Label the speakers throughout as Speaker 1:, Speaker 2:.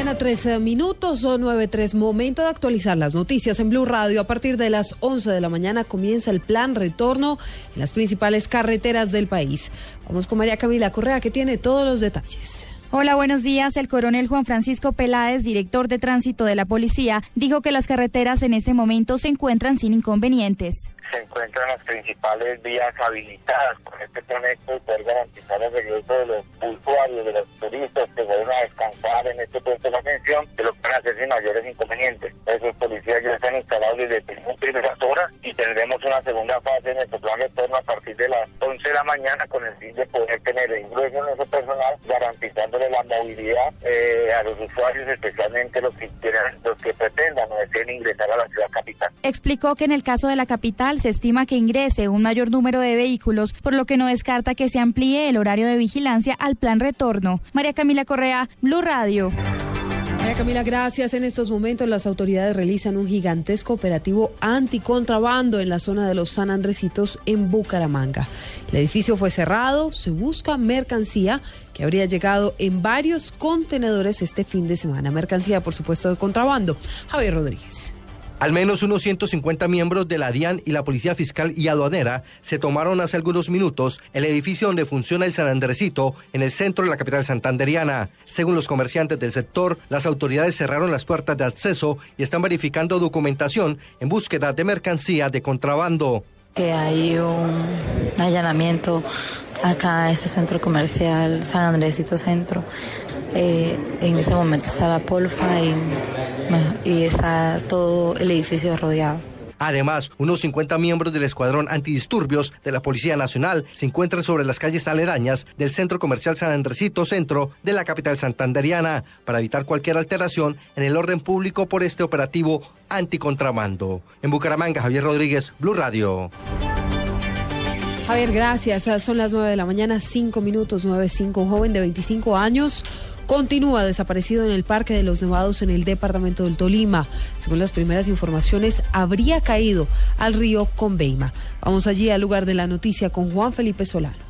Speaker 1: mañana, 13 minutos o 9.3. Momento de actualizar las noticias en Blue Radio. A partir de las 11 de la mañana comienza el plan retorno en las principales carreteras del país. Vamos con María Camila Correa, que tiene todos los detalles.
Speaker 2: Hola, buenos días. El coronel Juan Francisco Peláez, director de tránsito de la policía, dijo que las carreteras en este momento se encuentran sin inconvenientes
Speaker 3: se encuentran las principales vías habilitadas con este proyecto y poder garantizar el regreso de los usuarios, de los turistas que vayan a descansar en este punto de atención, que lo puedan hacer sin mayores inconvenientes. Esos policías ya están instalados desde primeras horas y tendremos una segunda fase en nuestro plan de retorno a partir de las 11 de la mañana con el fin de poder tener el ingreso en ese personal, garantizándole la movilidad eh, a los usuarios, especialmente los que, quieran, los que pretendan ingresar a la ciudad capital.
Speaker 2: Explicó que en el caso de la capital se estima que ingrese un mayor número de vehículos, por lo que no descarta que se amplíe el horario de vigilancia al plan retorno. María Camila Correa, Blue Radio.
Speaker 1: María Camila, gracias. En estos momentos las autoridades realizan un gigantesco operativo anticontrabando en la zona de los San Andresitos en Bucaramanga. El edificio fue cerrado, se busca mercancía que habría llegado en varios contenedores este fin de semana. Mercancía, por supuesto, de contrabando. Javier Rodríguez.
Speaker 4: Al menos unos 150 miembros de la DIAN y la Policía Fiscal y Aduanera se tomaron hace algunos minutos el edificio donde funciona el San Andresito en el centro de la capital santanderiana. Según los comerciantes del sector, las autoridades cerraron las puertas de acceso y están verificando documentación en búsqueda de mercancía de contrabando.
Speaker 5: Que hay un allanamiento acá en este centro comercial San Andresito Centro. Eh, en ese momento está la polfa y y está todo el edificio rodeado.
Speaker 4: Además, unos 50 miembros del Escuadrón Antidisturbios de la Policía Nacional se encuentran sobre las calles aledañas del Centro Comercial San Andresito Centro de la capital santanderiana para evitar cualquier alteración en el orden público por este operativo anticontramando. En Bucaramanga, Javier Rodríguez, Blue Radio.
Speaker 1: Javier, gracias. Son las 9 de la mañana, 5 minutos, 9.5. Un joven de 25 años continúa desaparecido en el Parque de los Nevados en el departamento del Tolima. Según las primeras informaciones, habría caído al río Conveima. Vamos allí al lugar de la noticia con Juan Felipe Solano.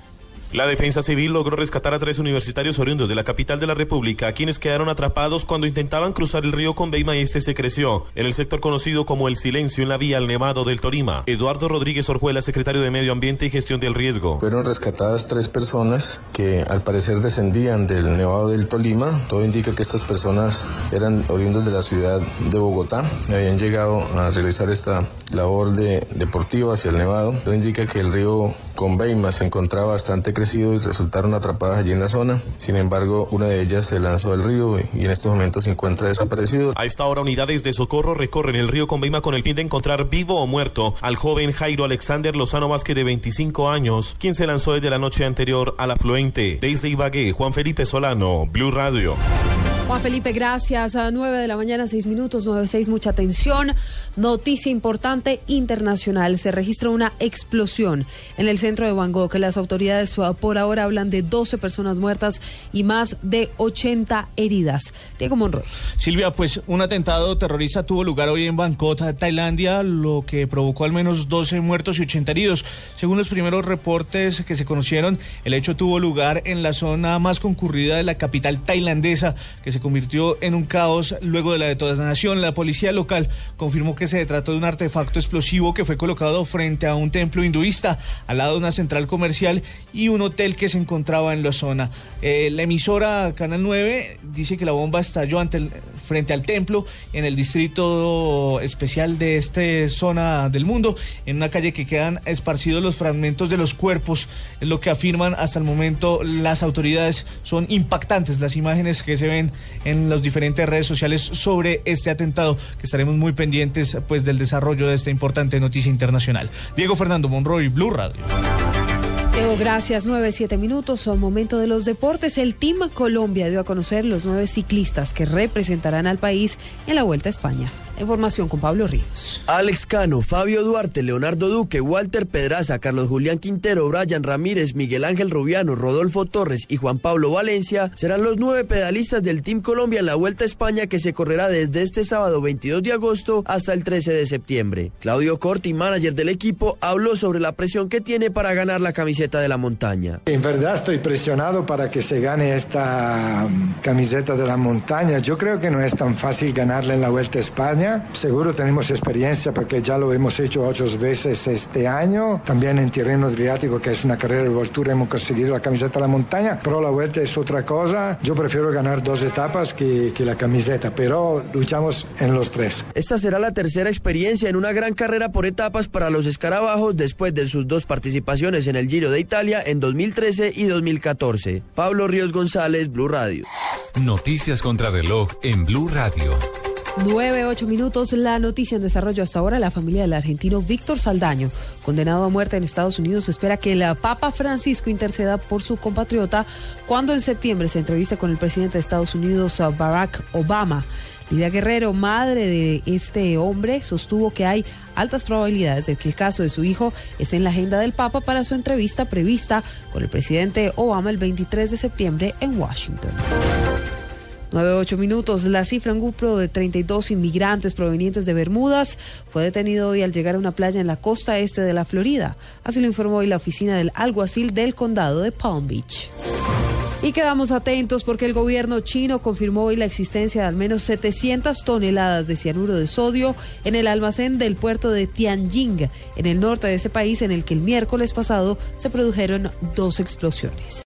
Speaker 6: La defensa civil logró rescatar a tres universitarios oriundos de la capital de la República, quienes quedaron atrapados cuando intentaban cruzar el río Conveima y este se creció en el sector conocido como El Silencio en la vía al Nevado del Torima. Eduardo Rodríguez Orjuela, secretario de Medio Ambiente y Gestión del Riesgo.
Speaker 7: Fueron rescatadas tres personas que al parecer descendían del Nevado del Tolima. Todo indica que estas personas eran oriundos de la ciudad de Bogotá. Habían llegado a realizar esta labor de deportiva hacia el Nevado. Todo indica que el río Conveima se encontraba bastante y resultaron atrapadas allí en la zona. Sin embargo, una de ellas se lanzó al río y en estos momentos se encuentra desaparecido.
Speaker 6: A esta hora, unidades de socorro recorren el río Conveima con el fin de encontrar vivo o muerto al joven Jairo Alexander Lozano Vázquez de 25 años, quien se lanzó desde la noche anterior al afluente. Desde Ibagué, Juan Felipe Solano, Blue Radio.
Speaker 1: Juan Felipe, gracias. A 9 de la mañana, 6 minutos, 9-6, mucha atención. Noticia importante internacional. Se registra una explosión en el centro de Bangkok. Las autoridades por ahora hablan de 12 personas muertas y más de 80 heridas. Diego Monroy.
Speaker 8: Silvia, pues un atentado terrorista tuvo lugar hoy en Bangkok, Tailandia, lo que provocó al menos 12 muertos y 80 heridos. Según los primeros reportes que se conocieron, el hecho tuvo lugar en la zona más concurrida de la capital tailandesa, que se convirtió en un caos luego de la detonación. La policía local confirmó que se trató de un artefacto explosivo que fue colocado frente a un templo hinduista, al lado de una central comercial y un hotel que se encontraba en la zona. Eh, la emisora Canal 9 dice que la bomba estalló ante frente al templo en el distrito especial de esta zona del mundo, en una calle que quedan esparcidos los fragmentos de los cuerpos. Es lo que afirman hasta el momento las autoridades. Son impactantes las imágenes que se ven en las diferentes redes sociales sobre este atentado, que estaremos muy pendientes pues del desarrollo de esta importante noticia internacional. Diego Fernando Monroy, Blue Radio.
Speaker 1: Diego, gracias. Nueve, siete minutos. Son momento de los deportes. El Team Colombia dio a conocer los nueve ciclistas que representarán al país en la Vuelta a España. Información con Pablo Ríos.
Speaker 9: Alex Cano, Fabio Duarte, Leonardo Duque, Walter Pedraza, Carlos Julián Quintero, Brian Ramírez, Miguel Ángel Rubiano, Rodolfo Torres y Juan Pablo Valencia serán los nueve pedalistas del Team Colombia en la Vuelta a España que se correrá desde este sábado 22 de agosto hasta el 13 de septiembre. Claudio Corti, manager del equipo, habló sobre la presión que tiene para ganar la camiseta de la montaña.
Speaker 10: En verdad estoy presionado para que se gane esta mm, camiseta de la montaña. Yo creo que no es tan fácil ganarle en la Vuelta a España. Seguro tenemos experiencia porque ya lo hemos hecho ocho veces este año. También en Tirreno Adriático, que es una carrera de voltura, hemos conseguido la camiseta de la montaña, pero la Vuelta es otra cosa. Yo prefiero ganar dos etapas que, que la camiseta, pero luchamos en los tres.
Speaker 9: Esta será la tercera experiencia en una gran carrera por etapas para los escarabajos después de sus dos participaciones en el Giro de Italia en 2013 y 2014. Pablo Ríos González, Blue Radio.
Speaker 11: Noticias contra reloj en Blue Radio.
Speaker 1: 9, 8 minutos. La noticia en desarrollo hasta ahora. La familia del argentino Víctor Saldaño, condenado a muerte en Estados Unidos, espera que el Papa Francisco interceda por su compatriota cuando en septiembre se entrevista con el presidente de Estados Unidos, Barack Obama. Lidia Guerrero, madre de este hombre, sostuvo que hay altas probabilidades de que el caso de su hijo esté en la agenda del Papa para su entrevista prevista con el presidente Obama el 23 de septiembre en Washington. 9-8 minutos. La cifra, un grupo de 32 inmigrantes provenientes de Bermudas fue detenido hoy al llegar a una playa en la costa este de la Florida. Así lo informó hoy la oficina del alguacil del condado de Palm Beach. Y quedamos atentos porque el gobierno chino confirmó hoy la existencia de al menos 700 toneladas de cianuro de sodio en el almacén del puerto de Tianjin, en el norte de ese país, en el que el miércoles pasado se produjeron dos explosiones.